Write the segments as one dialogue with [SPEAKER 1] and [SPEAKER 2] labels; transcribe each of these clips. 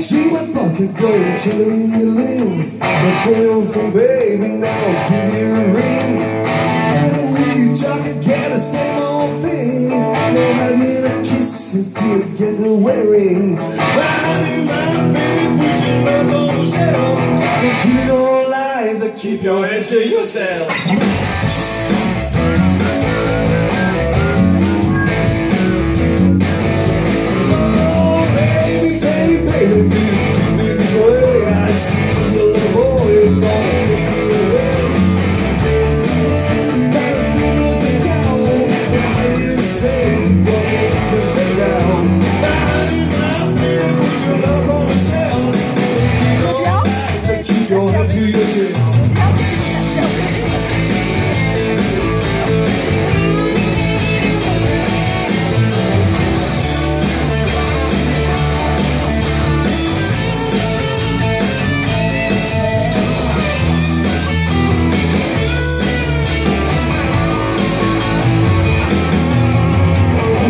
[SPEAKER 1] my pocket going to leave me live. My girl from baby, now I'll give you a ring. Say we talk again, the same old thing. No hugging a kiss, you could get the wearing. Honey, my baby, your love on the shelf. Don't keep no lies, I keep your hands to yourself.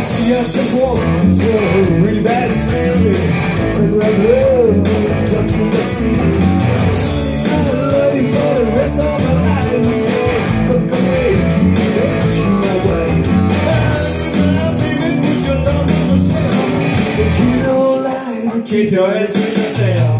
[SPEAKER 1] You see, I just walked into a really bad situation. Said, love, jump in the sea. I will love for the rest of my life. Keep you my wife. Your love on yourself. Keep no lies, keep your hands to yourself.